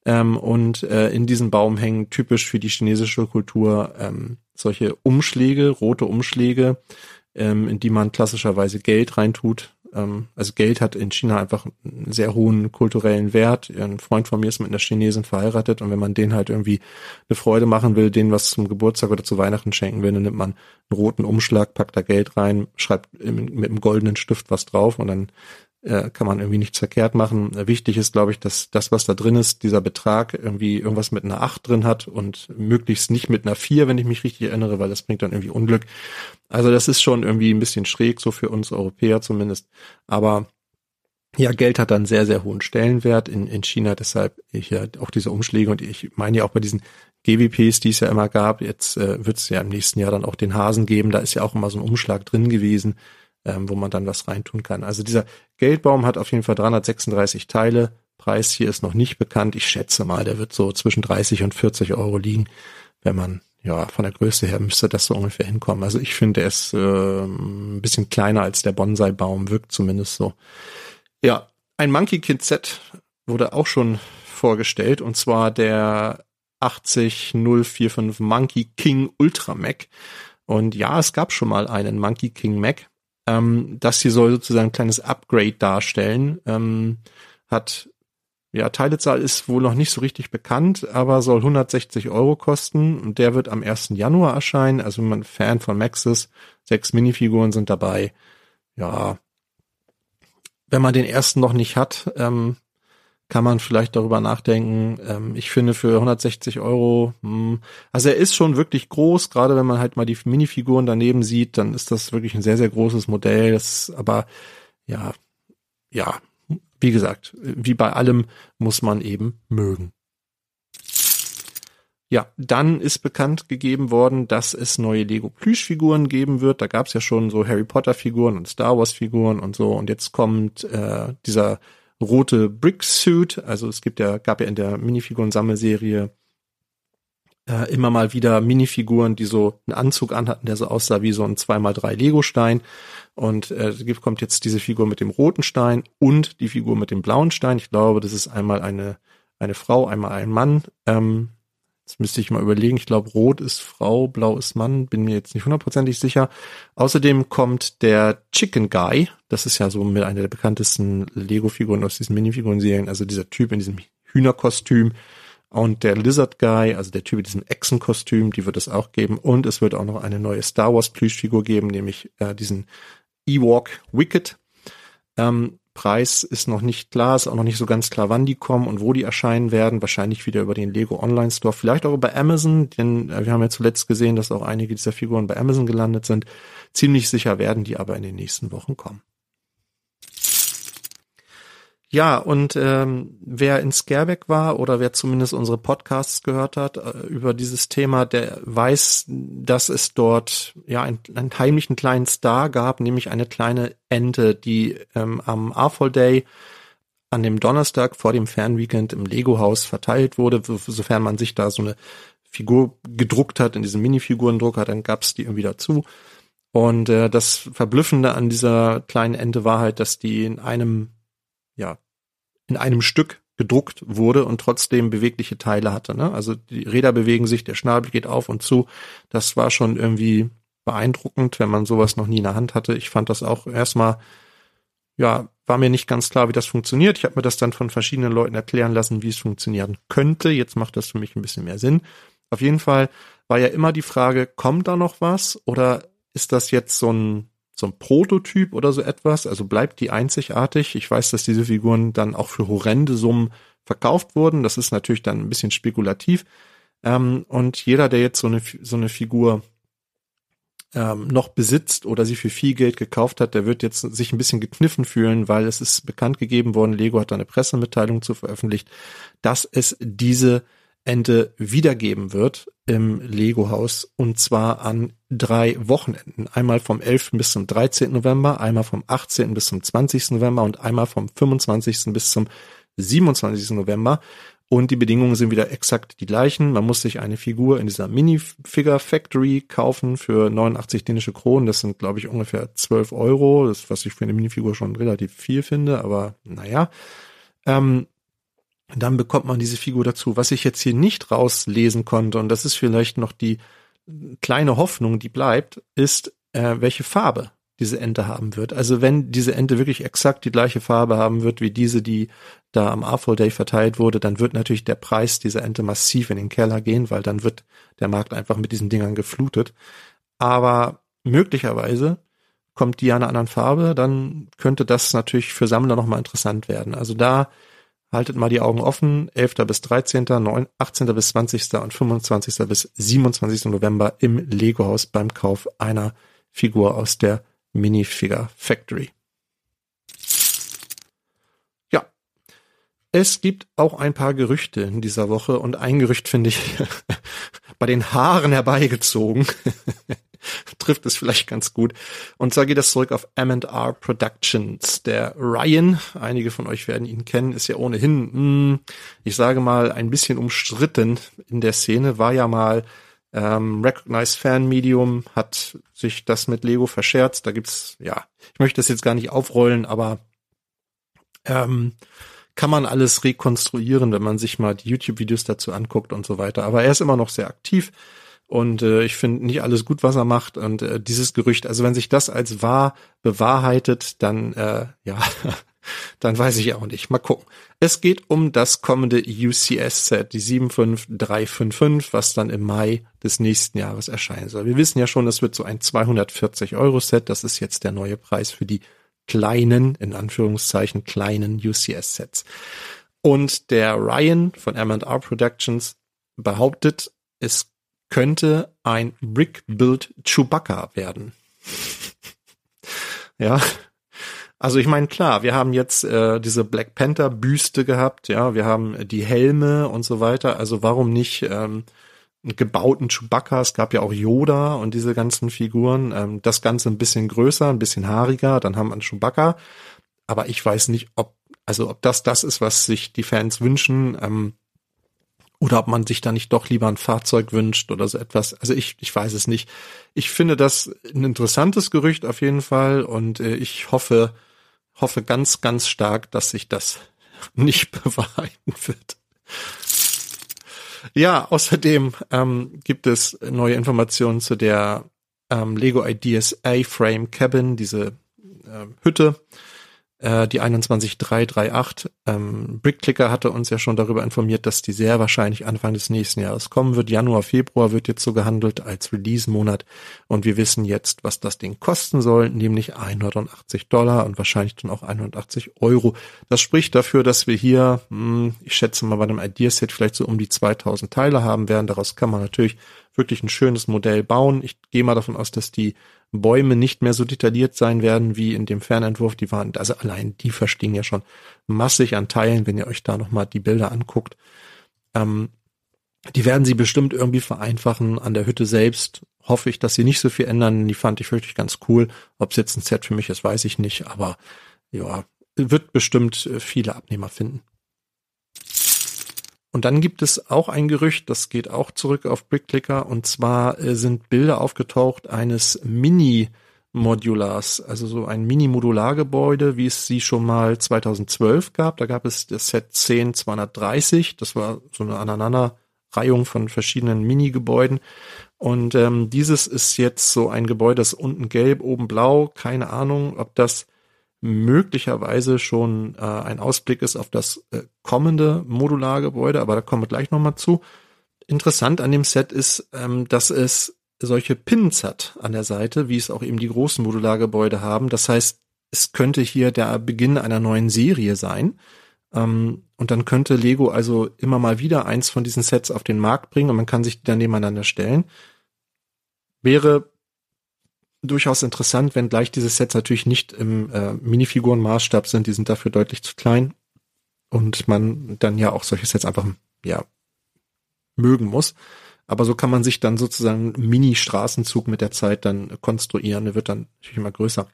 Ähm, und äh, in diesem Baum hängen typisch für die chinesische Kultur ähm, solche Umschläge, rote Umschläge, ähm, in die man klassischerweise Geld reintut. Ähm, also Geld hat in China einfach einen sehr hohen kulturellen Wert. Ein Freund von mir ist mit einer Chinesin verheiratet und wenn man denen halt irgendwie eine Freude machen will, denen was zum Geburtstag oder zu Weihnachten schenken will, dann nimmt man einen roten Umschlag, packt da Geld rein, schreibt mit einem goldenen Stift was drauf und dann äh, kann man irgendwie nichts verkehrt machen. Wichtig ist, glaube ich, dass das, was da drin ist, dieser Betrag irgendwie irgendwas mit einer 8 drin hat und möglichst nicht mit einer 4, wenn ich mich richtig erinnere, weil das bringt dann irgendwie Unglück. Also das ist schon irgendwie ein bisschen schräg, so für uns Europäer zumindest. Aber ja, Geld hat dann sehr, sehr hohen Stellenwert in, in China, deshalb hier auch diese Umschläge und ich meine ja auch bei diesen GWPs, die es ja immer gab, jetzt äh, wird es ja im nächsten Jahr dann auch den Hasen geben, da ist ja auch immer so ein Umschlag drin gewesen, ähm, wo man dann was reintun kann. Also dieser Geldbaum hat auf jeden Fall 336 Teile. Preis hier ist noch nicht bekannt. Ich schätze mal, der wird so zwischen 30 und 40 Euro liegen. Wenn man, ja, von der Größe her müsste das so ungefähr hinkommen. Also ich finde, er ist äh, ein bisschen kleiner als der Bonsai-Baum, wirkt zumindest so. Ja, ein Monkey Kid Set wurde auch schon vorgestellt und zwar der 80045 Monkey King Ultra Mac. Und ja, es gab schon mal einen Monkey King Mac. Ähm, das hier soll sozusagen ein kleines Upgrade darstellen. Ähm, hat, ja, Teilezahl ist wohl noch nicht so richtig bekannt, aber soll 160 Euro kosten und der wird am 1. Januar erscheinen. Also wenn man Fan von Max ist, sechs Minifiguren sind dabei. Ja, wenn man den ersten noch nicht hat, ähm, kann man vielleicht darüber nachdenken. Ähm, ich finde für 160 Euro, mh, hm, also er ist schon wirklich groß, gerade wenn man halt mal die Minifiguren daneben sieht, dann ist das wirklich ein sehr, sehr großes Modell. Das, aber ja, ja, wie gesagt, wie bei allem muss man eben mögen. Ja, dann ist bekannt gegeben worden, dass es neue Lego Plüschfiguren geben wird. Da gab es ja schon so Harry Potter Figuren und Star Wars Figuren und so. Und jetzt kommt äh, dieser rote Brick Suit. Also es gibt ja, gab ja in der Minifiguren-Sammelserie äh, immer mal wieder Minifiguren, die so einen Anzug anhatten, der so aussah wie so ein 2x3 Lego-Stein. Und äh, kommt jetzt diese Figur mit dem roten Stein und die Figur mit dem blauen Stein. Ich glaube, das ist einmal eine, eine Frau, einmal ein Mann. Ähm, Jetzt müsste ich mal überlegen. Ich glaube, rot ist Frau, blau ist Mann. Bin mir jetzt nicht hundertprozentig sicher. Außerdem kommt der Chicken Guy. Das ist ja so mit einer der bekanntesten Lego-Figuren aus diesen Minifiguren-Serien. Also dieser Typ in diesem Hühnerkostüm. Und der Lizard Guy, also der Typ in diesem Echsenkostüm, die wird es auch geben. Und es wird auch noch eine neue Star Wars Plüschfigur geben, nämlich äh, diesen Ewok Wicked. Ähm, Preis ist noch nicht klar, ist auch noch nicht so ganz klar, wann die kommen und wo die erscheinen werden. Wahrscheinlich wieder über den Lego Online Store, vielleicht auch über Amazon, denn äh, wir haben ja zuletzt gesehen, dass auch einige dieser Figuren bei Amazon gelandet sind. Ziemlich sicher werden die aber in den nächsten Wochen kommen. Ja, und ähm, wer in Scareback war oder wer zumindest unsere Podcasts gehört hat äh, über dieses Thema, der weiß, dass es dort ja einen, einen heimlichen kleinen Star gab, nämlich eine kleine Ente, die ähm, am Arfol Day an dem Donnerstag vor dem Fernweekend im Lego-Haus verteilt wurde, sofern man sich da so eine Figur gedruckt hat, in diesem Minifigurendrucker, dann gab's die irgendwie dazu. Und äh, das Verblüffende an dieser kleinen Ente war halt, dass die in einem ja, in einem Stück gedruckt wurde und trotzdem bewegliche Teile hatte. Ne? Also die Räder bewegen sich, der Schnabel geht auf und zu. Das war schon irgendwie beeindruckend, wenn man sowas noch nie in der Hand hatte. Ich fand das auch erstmal, ja, war mir nicht ganz klar, wie das funktioniert. Ich habe mir das dann von verschiedenen Leuten erklären lassen, wie es funktionieren könnte. Jetzt macht das für mich ein bisschen mehr Sinn. Auf jeden Fall war ja immer die Frage, kommt da noch was oder ist das jetzt so ein so ein Prototyp oder so etwas, also bleibt die einzigartig. Ich weiß, dass diese Figuren dann auch für horrende Summen verkauft wurden. Das ist natürlich dann ein bisschen spekulativ. Ähm, und jeder, der jetzt so eine, so eine Figur ähm, noch besitzt oder sie für viel Geld gekauft hat, der wird jetzt sich ein bisschen gekniffen fühlen, weil es ist bekannt gegeben worden, Lego hat eine Pressemitteilung zu veröffentlicht, dass es diese Ente wiedergeben wird im Lego-Haus und zwar an drei Wochenenden. Einmal vom 11. bis zum 13. November, einmal vom 18. bis zum 20. November und einmal vom 25. bis zum 27. November. Und die Bedingungen sind wieder exakt die gleichen. Man muss sich eine Figur in dieser Minifigure Factory kaufen für 89 dänische Kronen. Das sind, glaube ich, ungefähr 12 Euro. Das, was ich für eine Minifigur schon relativ viel finde, aber naja. Ähm, dann bekommt man diese Figur dazu. Was ich jetzt hier nicht rauslesen konnte, und das ist vielleicht noch die kleine Hoffnung, die bleibt, ist, äh, welche Farbe diese Ente haben wird. Also wenn diese Ente wirklich exakt die gleiche Farbe haben wird wie diese, die da am Artful Day verteilt wurde, dann wird natürlich der Preis dieser Ente massiv in den Keller gehen, weil dann wird der Markt einfach mit diesen Dingern geflutet. Aber möglicherweise kommt die ja einer anderen Farbe, dann könnte das natürlich für Sammler nochmal interessant werden. Also da haltet mal die Augen offen. 11. bis 13., 9, 18. bis 20. und 25. bis 27. November im Lego-Haus beim Kauf einer Figur aus der Minifigure Factory. Ja. Es gibt auch ein paar Gerüchte in dieser Woche und ein Gerücht finde ich bei den Haaren herbeigezogen. trifft es vielleicht ganz gut. Und zwar geht es zurück auf M&R Productions. Der Ryan, einige von euch werden ihn kennen, ist ja ohnehin, mh, hm, ich sage mal, ein bisschen umstritten in der Szene, war ja mal ähm, Recognized Fan Medium, hat sich das mit Lego verscherzt. Da gibt's, ja, ich möchte das jetzt gar nicht aufrollen, aber ähm, kann man alles rekonstruieren, wenn man sich mal die YouTube-Videos dazu anguckt und so weiter. Aber er ist immer noch sehr aktiv. Und äh, ich finde nicht alles gut, was er macht. Und äh, dieses Gerücht, also wenn sich das als wahr bewahrheitet, dann äh, ja, dann weiß ich auch nicht. Mal gucken. Es geht um das kommende UCS-Set, die 75355, was dann im Mai des nächsten Jahres erscheinen soll. Wir wissen ja schon, es wird so ein 240-Euro-Set. Das ist jetzt der neue Preis für die kleinen, in Anführungszeichen, kleinen UCS-Sets. Und der Ryan von M&R Productions behauptet, es könnte ein Brick-Build Chewbacca werden. ja. Also ich meine, klar, wir haben jetzt äh, diese Black Panther Büste gehabt, ja, wir haben die Helme und so weiter. Also warum nicht ähm, gebauten Chewbacca? Es gab ja auch Yoda und diese ganzen Figuren. Ähm, das Ganze ein bisschen größer, ein bisschen haariger, dann haben wir einen Chewbacca. Aber ich weiß nicht, ob also ob das das ist, was sich die Fans wünschen. Ähm, oder ob man sich da nicht doch lieber ein Fahrzeug wünscht oder so etwas. Also ich, ich weiß es nicht. Ich finde das ein interessantes Gerücht auf jeden Fall und äh, ich hoffe, hoffe ganz, ganz stark, dass sich das nicht bewahrheiten wird. Ja, außerdem ähm, gibt es neue Informationen zu der ähm, Lego Ideas A-Frame Cabin, diese äh, Hütte, äh, die 21338. Ähm, Brickclicker hatte uns ja schon darüber informiert, dass die sehr wahrscheinlich Anfang des nächsten Jahres kommen wird. Januar, Februar wird jetzt so gehandelt als Release-Monat. Und wir wissen jetzt, was das Ding kosten soll, nämlich 180 Dollar und wahrscheinlich dann auch 180 Euro. Das spricht dafür, dass wir hier, mh, hm, ich schätze mal bei einem Ideaset vielleicht so um die 2000 Teile haben werden. Daraus kann man natürlich wirklich ein schönes Modell bauen. Ich gehe mal davon aus, dass die Bäume nicht mehr so detailliert sein werden wie in dem Fernentwurf. Die waren, also allein die verstehen ja schon massig an Teilen, wenn ihr euch da nochmal die Bilder anguckt. Ähm, die werden sie bestimmt irgendwie vereinfachen. An der Hütte selbst hoffe ich, dass sie nicht so viel ändern. Die fand ich wirklich ganz cool. Ob es jetzt ein Set für mich ist, weiß ich nicht. Aber ja, wird bestimmt äh, viele Abnehmer finden. Und dann gibt es auch ein Gerücht, das geht auch zurück auf BrickClicker, und zwar äh, sind Bilder aufgetaucht eines Mini-Modulars, also so ein Mini-Modulargebäude, wie es sie schon mal 2012 gab. Da gab es das Set 10230, das war so eine Aneinanderreihung von verschiedenen Mini-Gebäuden. Und ähm, dieses ist jetzt so ein Gebäude, das unten gelb, oben blau, keine Ahnung, ob das möglicherweise schon äh, ein Ausblick ist auf das äh, kommende Modulargebäude, aber da kommen wir gleich nochmal zu. Interessant an dem Set ist, ähm, dass es solche Pins hat an der Seite, wie es auch eben die großen Modulargebäude haben. Das heißt, es könnte hier der Beginn einer neuen Serie sein. Ähm, und dann könnte Lego also immer mal wieder eins von diesen Sets auf den Markt bringen und man kann sich die dann nebeneinander stellen. Wäre durchaus interessant, wenn gleich diese Sets natürlich nicht im äh, Minifigurenmaßstab sind, die sind dafür deutlich zu klein und man dann ja auch solche Sets einfach ja mögen muss. Aber so kann man sich dann sozusagen Mini-Straßenzug mit der Zeit dann konstruieren. Der wird dann natürlich immer größer.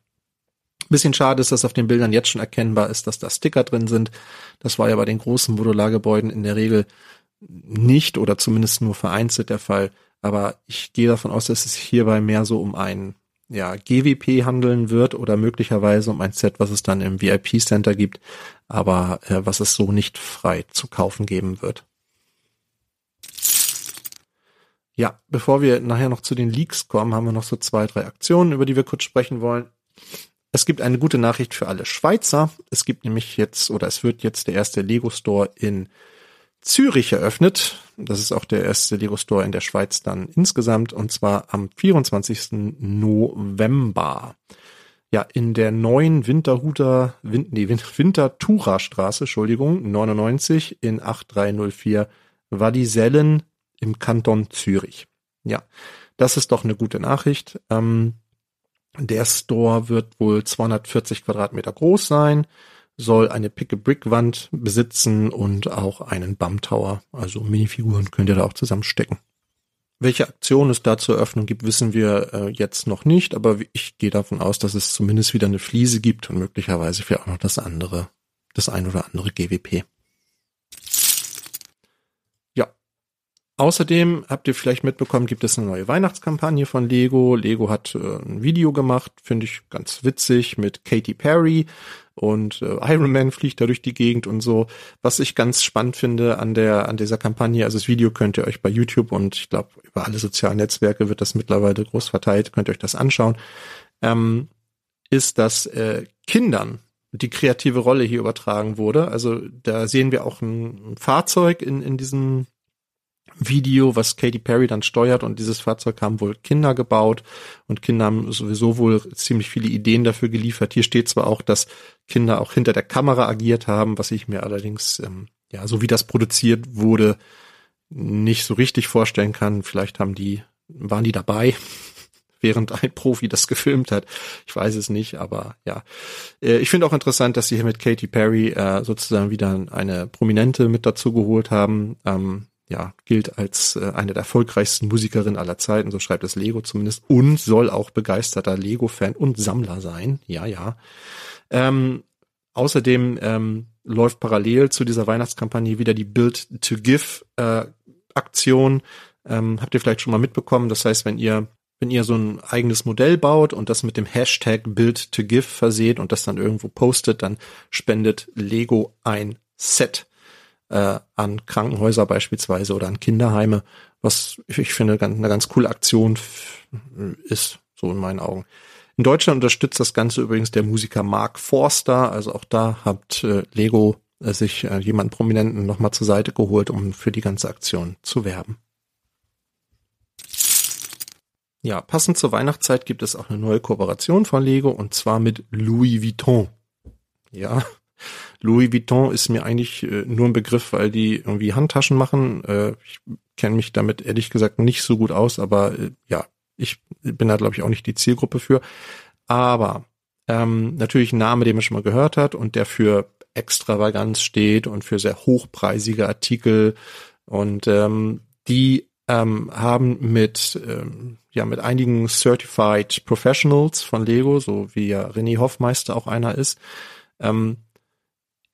Bisschen schade ist, dass auf den Bildern jetzt schon erkennbar ist, dass da Sticker drin sind. Das war ja bei den großen Modulargebäuden in der Regel nicht oder zumindest nur vereinzelt der Fall. Aber ich gehe davon aus, dass es hierbei mehr so um ein ja, GWP handeln wird oder möglicherweise um ein Set, was es dann im VIP Center gibt, aber äh, was es so nicht frei zu kaufen geben wird. Ja, bevor wir nachher noch zu den Leaks kommen, haben wir noch so zwei, drei Aktionen, über die wir kurz sprechen wollen. Es gibt eine gute Nachricht für alle Schweizer. Es gibt nämlich jetzt oder es wird jetzt der erste Lego Store in Zürich eröffnet. Das ist auch der erste Lego Store in der Schweiz dann insgesamt und zwar am 24. November. Ja, in der neuen Winterhuter, Win, nee, Winterthura Straße, Entschuldigung, 99 in 8304 Wadisellen im Kanton Zürich. Ja, das ist doch eine gute Nachricht. Ähm, der Store wird wohl 240 Quadratmeter groß sein, soll eine Pick-a-Brick-Wand besitzen und auch einen Bum-Tower. Also Minifiguren könnt ihr da auch zusammenstecken. Welche Aktion es da zur Eröffnung gibt, wissen wir äh, jetzt noch nicht, aber ich gehe davon aus, dass es zumindest wieder eine Fliese gibt und möglicherweise vielleicht auch noch das andere, das ein oder andere GWP. Außerdem habt ihr vielleicht mitbekommen, gibt es eine neue Weihnachtskampagne von Lego. Lego hat äh, ein Video gemacht, finde ich ganz witzig, mit Katy Perry und äh, Iron Man fliegt da durch die Gegend und so. Was ich ganz spannend finde an der an dieser Kampagne, also das Video könnt ihr euch bei YouTube und ich glaube über alle sozialen Netzwerke wird das mittlerweile groß verteilt, könnt ihr euch das anschauen, ähm, ist, dass äh, Kindern die kreative Rolle hier übertragen wurde. Also da sehen wir auch ein Fahrzeug in, in diesem Video, was Katy Perry dann steuert und dieses Fahrzeug haben wohl Kinder gebaut und Kinder haben sowieso wohl ziemlich viele Ideen dafür geliefert. Hier steht zwar auch, dass Kinder auch hinter der Kamera agiert haben, was ich mir allerdings, ähm, ja, so wie das produziert wurde, nicht so richtig vorstellen kann. Vielleicht haben die, waren die dabei, während ein Profi das gefilmt hat. Ich weiß es nicht, aber ja. Äh, ich finde auch interessant, dass sie hier mit Katy Perry äh, sozusagen wieder eine Prominente mit dazu geholt haben. Ähm, ja, gilt als äh, eine der erfolgreichsten Musikerinnen aller Zeiten, so schreibt es Lego zumindest, und soll auch begeisterter Lego-Fan und Sammler sein. Ja, ja. Ähm, außerdem ähm, läuft parallel zu dieser Weihnachtskampagne wieder die Build to Give äh, Aktion. Ähm, habt ihr vielleicht schon mal mitbekommen? Das heißt, wenn ihr wenn ihr so ein eigenes Modell baut und das mit dem Hashtag Build to Give verseht und das dann irgendwo postet, dann spendet Lego ein Set äh, an Krankenhäuser beispielsweise oder an Kinderheime, was ich finde eine ganz coole Aktion ist, so in meinen Augen. In Deutschland unterstützt das Ganze übrigens der Musiker Mark Forster, also auch da hat äh, Lego äh, sich äh, jemanden Prominenten nochmal zur Seite geholt, um für die ganze Aktion zu werben. Ja, passend zur Weihnachtszeit gibt es auch eine neue Kooperation von Lego und zwar mit Louis Vuitton. Ja, Louis Vuitton ist mir eigentlich äh, nur ein Begriff, weil die irgendwie Handtaschen machen. Äh, ich kenne mich damit ehrlich gesagt nicht so gut aus, aber äh, ja, ich bin da glaube ich auch nicht die Zielgruppe für. Aber ähm, natürlich ein Name, den man schon mal gehört hat und der für Extravaganz steht und für sehr hochpreisige Artikel und ähm, die ähm, haben mit ähm, ja mit einigen Certified Professionals von Lego, so wie ja René Hoffmeister auch einer ist, ähm,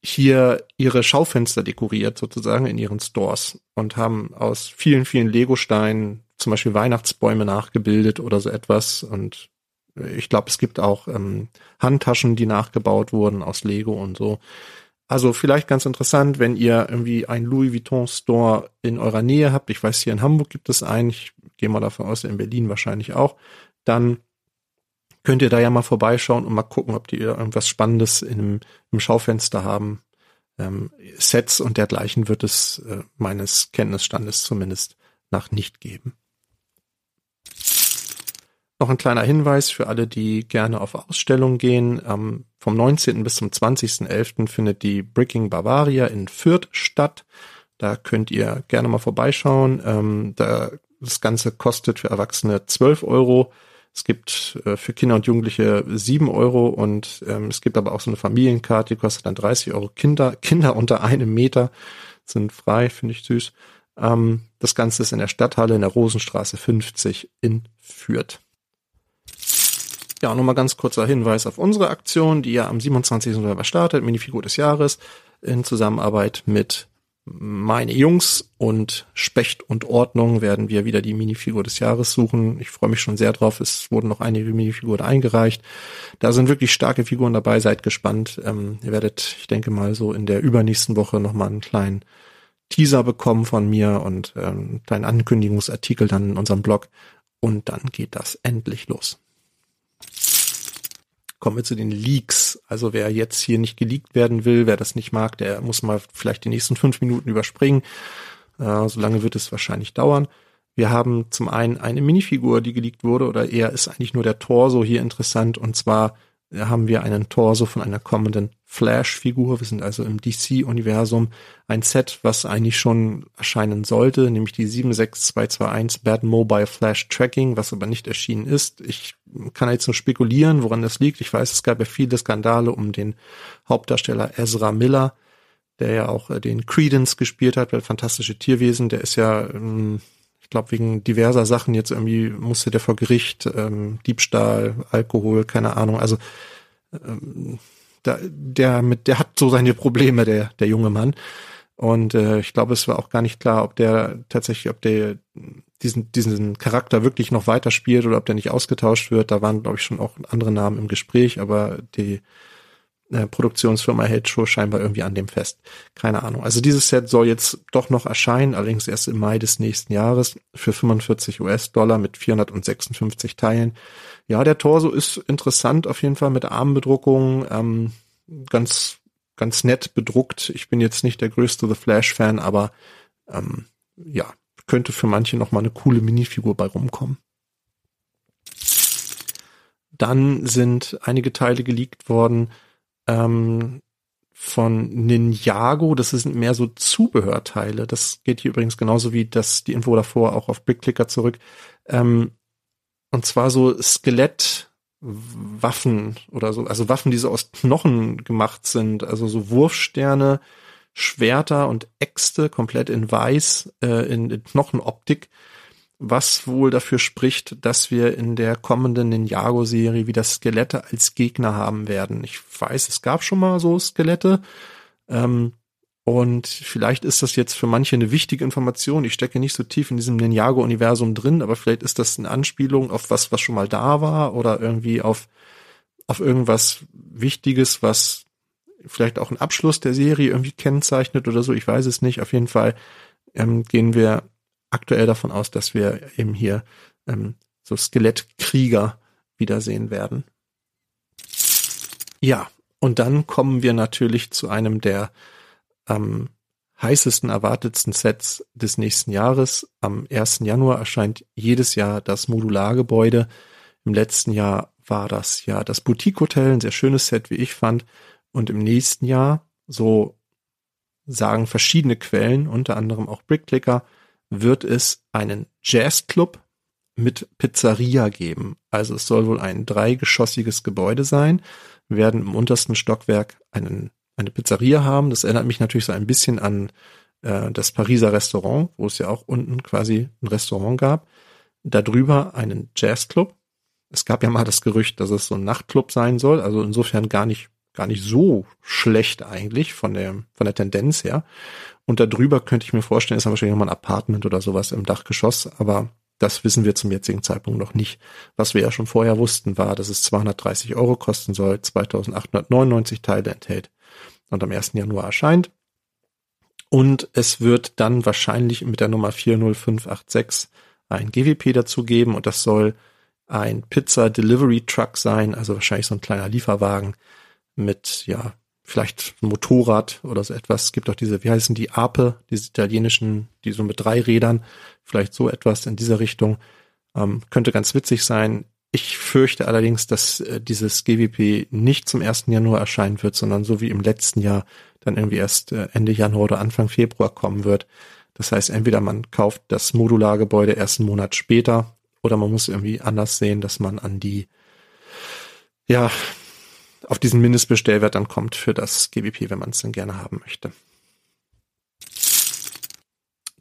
hier ihre Schaufenster dekoriert sozusagen in ihren Stores und haben aus vielen, vielen Lego-Steinen zum Beispiel Weihnachtsbäume nachgebildet oder so etwas und ich glaube, es gibt auch ähm, Handtaschen, die nachgebaut wurden aus Lego und so. Also vielleicht ganz interessant, wenn ihr irgendwie einen Louis Vuitton Store in eurer Nähe habt. Ich weiß, hier in Hamburg gibt es einen. Ich gehe mal davon aus, in Berlin wahrscheinlich auch. Dann könnt ihr da ja mal vorbeischauen und mal gucken, ob die irgendwas Spannendes in, im Schaufenster haben. Ähm, Sets und dergleichen wird es äh, meines Kenntnisstandes zumindest nach nicht geben. Noch ein kleiner Hinweis für alle, die gerne auf Ausstellungen gehen. Ähm, vom 19. bis zum 20.11. findet die Bricking Bavaria in Fürth statt. Da könnt ihr gerne mal vorbeischauen. Ähm, da, das Ganze kostet für Erwachsene 12 Euro Es gibt äh, für Kinder und Jugendliche sieben Euro und ähm, es gibt aber auch so eine Familienkarte, die kostet dann 30 Euro. Kinder, Kinder unter einem Meter sind frei, finde ich süß. Ähm, das Ganze ist in der Stadthalle in der Rosenstraße 50 in Fürth. Ja, nochmal ganz kurzer Hinweis auf unsere Aktion, die ja am 27. November startet, Minifigur des Jahres, in Zusammenarbeit mit meine Jungs und Specht und Ordnung werden wir wieder die Minifigur des Jahres suchen. Ich freue mich schon sehr drauf. Es wurden noch einige Minifiguren eingereicht. Da sind wirklich starke Figuren dabei. Seid gespannt. Ähm, ihr werdet, ich denke mal, so in der übernächsten Woche nochmal einen kleinen Teaser bekommen von mir und ähm, einen Ankündigungsartikel dann in unserem Blog. Und dann geht das endlich los. Kommen wir zu den Leaks. Also wer jetzt hier nicht geleakt werden will, wer das nicht mag, der muss mal vielleicht die nächsten fünf Minuten überspringen. Äh, so lange wird es wahrscheinlich dauern. Wir haben zum einen eine Minifigur, die geleakt wurde, oder eher ist eigentlich nur der Torso hier interessant, und zwar haben wir einen Torso von einer kommenden Flash-Figur. Wir sind also im DC-Universum. Ein Set, was eigentlich schon erscheinen sollte, nämlich die 76221 Bad Mobile Flash Tracking, was aber nicht erschienen ist. Ich kann jetzt nur spekulieren, woran das liegt. Ich weiß, es gab ja viele Skandale um den Hauptdarsteller Ezra Miller, der ja auch äh, den Credence gespielt hat bei Fantastische Tierwesen. Der ist ja ähm, ich glaube, wegen diverser Sachen jetzt irgendwie musste der vor Gericht, ähm, Diebstahl, Alkohol, keine Ahnung. Also ähm, da, der mit, der hat so seine Probleme, der, der junge Mann. Und äh, ich glaube, es war auch gar nicht klar, ob der tatsächlich, ob der diesen, diesen Charakter wirklich noch weiterspielt oder ob der nicht ausgetauscht wird. Da waren, glaube ich, schon auch andere Namen im Gespräch, aber die äh, Produktionsfirma hält schon scheinbar irgendwie an dem fest. Keine Ahnung. Also dieses Set soll jetzt doch noch erscheinen, allerdings erst im Mai des nächsten Jahres für 45 US-Dollar mit 456 Teilen. Ja, der Torso ist interessant auf jeden Fall mit Armbedruckung, ähm, ganz ganz nett bedruckt. Ich bin jetzt nicht der größte The Flash-Fan, aber ähm, ja, könnte für manche noch mal eine coole Minifigur bei rumkommen. Dann sind einige Teile geleakt worden ähm, von Ninjago. Das sind mehr so Zubehörteile. Das geht hier übrigens genauso wie das die Info davor auch auf Brickclicker zurück. Ähm, und zwar so Skelettwaffen oder so, also Waffen, die so aus Knochen gemacht sind, also so Wurfsterne, Schwerter und Äxte komplett in weiß, äh, in, in Knochenoptik was wohl dafür spricht, dass wir in der kommenden Ninjago-Serie wieder Skelette als Gegner haben werden. Ich weiß, es gab schon mal so Skelette. Ähm, und vielleicht ist das jetzt für manche eine wichtige Information. Ich stecke nicht so tief in diesem Ninjago-Universum drin, aber vielleicht ist das eine Anspielung auf was, was schon mal da war oder irgendwie auf, auf irgendwas Wichtiges, was vielleicht auch einen Abschluss der Serie irgendwie kennzeichnet oder so. Ich weiß es nicht. Auf jeden Fall ähm, gehen wir aktuell davon aus, dass wir eben hier ähm, so Skelettkrieger wiedersehen werden. Ja, und dann kommen wir natürlich zu einem der am heißesten erwartetsten Sets des nächsten Jahres. Am 1. Januar erscheint jedes Jahr das Modulargebäude. Im letzten Jahr war das ja das Boutique Hotel, ein sehr schönes Set, wie ich fand. Und im nächsten Jahr, so sagen verschiedene Quellen, unter anderem auch Brickclicker, wird es einen Jazzclub mit Pizzeria geben. Also es soll wohl ein dreigeschossiges Gebäude sein. Wir werden im untersten Stockwerk einen, eine Pizzeria haben. Das erinnert mich natürlich so ein bisschen an äh, das Pariser Restaurant, wo es ja auch unten quasi ein Restaurant gab. Darüber einen Jazzclub. Es gab ja mal das Gerücht, dass es so ein Nachtclub sein soll. Also insofern gar nicht gar nicht so schlecht eigentlich von der von der Tendenz her. Und darüber könnte ich mir vorstellen, ist dann wahrscheinlich nochmal ein Apartment oder sowas im Dachgeschoss, aber das wissen wir zum jetzigen Zeitpunkt noch nicht. Was wir ja schon vorher wussten, war, dass es 230 Euro kosten soll, 2899 Teile enthält und am 1. Januar erscheint. Und es wird dann wahrscheinlich mit der Nummer 40586 ein GWP dazu geben und das soll ein Pizza Delivery Truck sein, also wahrscheinlich so ein kleiner Lieferwagen mit, ja, vielleicht Motorrad oder so etwas. Es gibt auch diese, wie heißen die, Ape, diese italienischen, die so mit drei Rädern, vielleicht so etwas in dieser Richtung. Ähm, könnte ganz witzig sein. Ich fürchte allerdings, dass äh, dieses GWP nicht zum 1. Januar erscheinen wird, sondern so wie im letzten Jahr dann irgendwie erst äh, Ende Januar oder Anfang Februar kommen wird. Das heißt, entweder man kauft das Modulargebäude erst einen Monat später Oder man muss irgendwie anders sehen, dass man an die, ja, auf diesen Mindestbestellwert dann kommt für das GBP, wenn man es dann gerne haben möchte.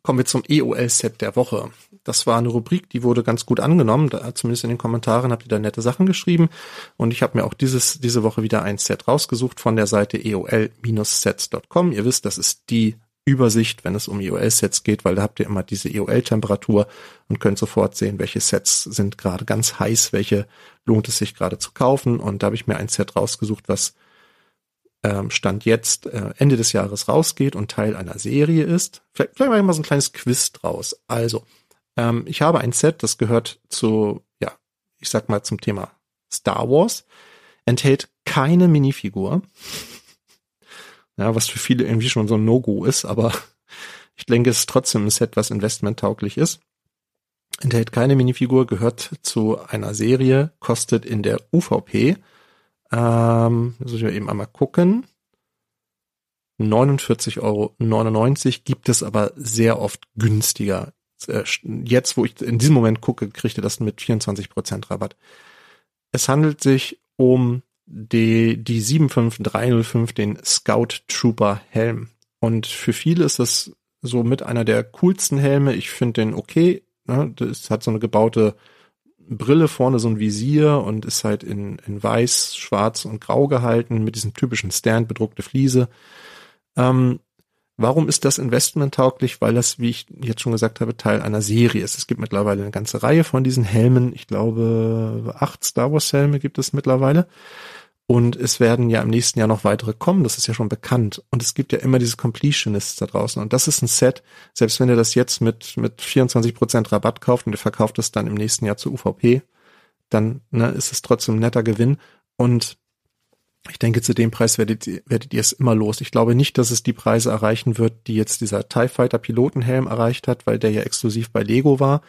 Kommen wir zum EOL-Set der Woche. Das war eine Rubrik, die wurde ganz gut angenommen. Da, zumindest in den Kommentaren habt ihr da nette Sachen geschrieben. Und ich habe mir auch dieses, diese Woche wieder ein Set rausgesucht von der Seite eol-sets.com. Ihr wisst, das ist die Übersicht, wenn es um EOL-Sets geht, weil da habt ihr immer diese EOL-Temperatur und könnt sofort sehen, welche Sets sind gerade ganz heiß, welche lohnt es sich gerade zu kaufen. Und da habe ich mir ein Set rausgesucht, was ähm, Stand jetzt äh, Ende des Jahres rausgeht und Teil einer Serie ist. Vielleicht, vielleicht mache ich mal so ein kleines Quiz draus. Also, ähm, ich habe ein Set, das gehört zu, ja, ich sag mal zum Thema Star Wars, enthält keine Minifigur. Ja, was für viele irgendwie schon so ein No-Go ist, aber ich denke, es ist trotzdem ein Set, was investmenttauglich ist. Enthält keine Minifigur, gehört zu einer Serie, kostet in der UVP, ähm, muss ich eben einmal gucken, 49,99 Euro gibt es aber sehr oft günstiger. Äh, jetzt, wo ich in diesem Moment gucke, kriegt ihr das mit 24% Rabatt. Es handelt sich um die, die 75305, den Scout Trooper Helm. Und für viele ist das so mit einer der coolsten Helme. Ich finde den okay. Ne? Das hat so eine gebaute Brille vorne, so ein Visier und ist halt in, in weiß, schwarz und grau gehalten mit diesem typischen Stand bedruckte Fliese. Ähm, Warum ist das Investment tauglich? Weil das, wie ich jetzt schon gesagt habe, Teil einer Serie ist. Es gibt mittlerweile eine ganze Reihe von diesen Helmen. Ich glaube, acht Star Wars Helme gibt es mittlerweile. Und es werden ja im nächsten Jahr noch weitere kommen, das ist ja schon bekannt. Und es gibt ja immer diese Completionists da draußen. Und das ist ein Set, selbst wenn ihr das jetzt mit, mit 24% Rabatt kauft und ihr verkauft es dann im nächsten Jahr zu UVP, dann ne, ist es trotzdem ein netter Gewinn. Und ich denke, zu dem Preis werdet, werdet ihr es immer los. Ich glaube nicht, dass es die Preise erreichen wird, die jetzt dieser TIE Fighter Pilotenhelm erreicht hat, weil der ja exklusiv bei Lego war.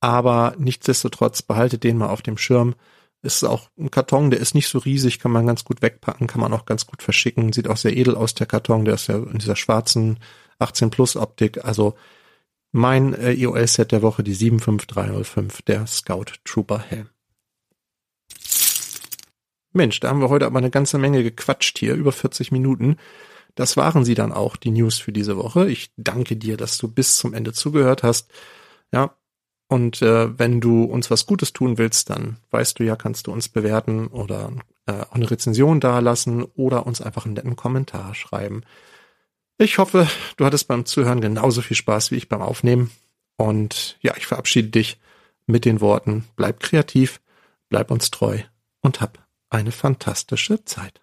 Aber nichtsdestotrotz behaltet den mal auf dem Schirm. Ist auch ein Karton, der ist nicht so riesig, kann man ganz gut wegpacken, kann man auch ganz gut verschicken. Sieht auch sehr edel aus, der Karton. Der ist ja in dieser schwarzen 18 Plus Optik. Also mein äh, EOL-Set der Woche, die 75305, der Scout Trooper Helm. Mensch, da haben wir heute aber eine ganze Menge gequatscht hier, über 40 Minuten. Das waren sie dann auch, die News für diese Woche. Ich danke dir, dass du bis zum Ende zugehört hast. Ja, und äh, wenn du uns was Gutes tun willst, dann weißt du ja, kannst du uns bewerten oder äh, auch eine Rezension dalassen oder uns einfach einen netten Kommentar schreiben. Ich hoffe, du hattest beim Zuhören genauso viel Spaß wie ich beim Aufnehmen. Und ja, ich verabschiede dich mit den Worten, bleib kreativ, bleib uns treu und hab eine fantastische Zeit.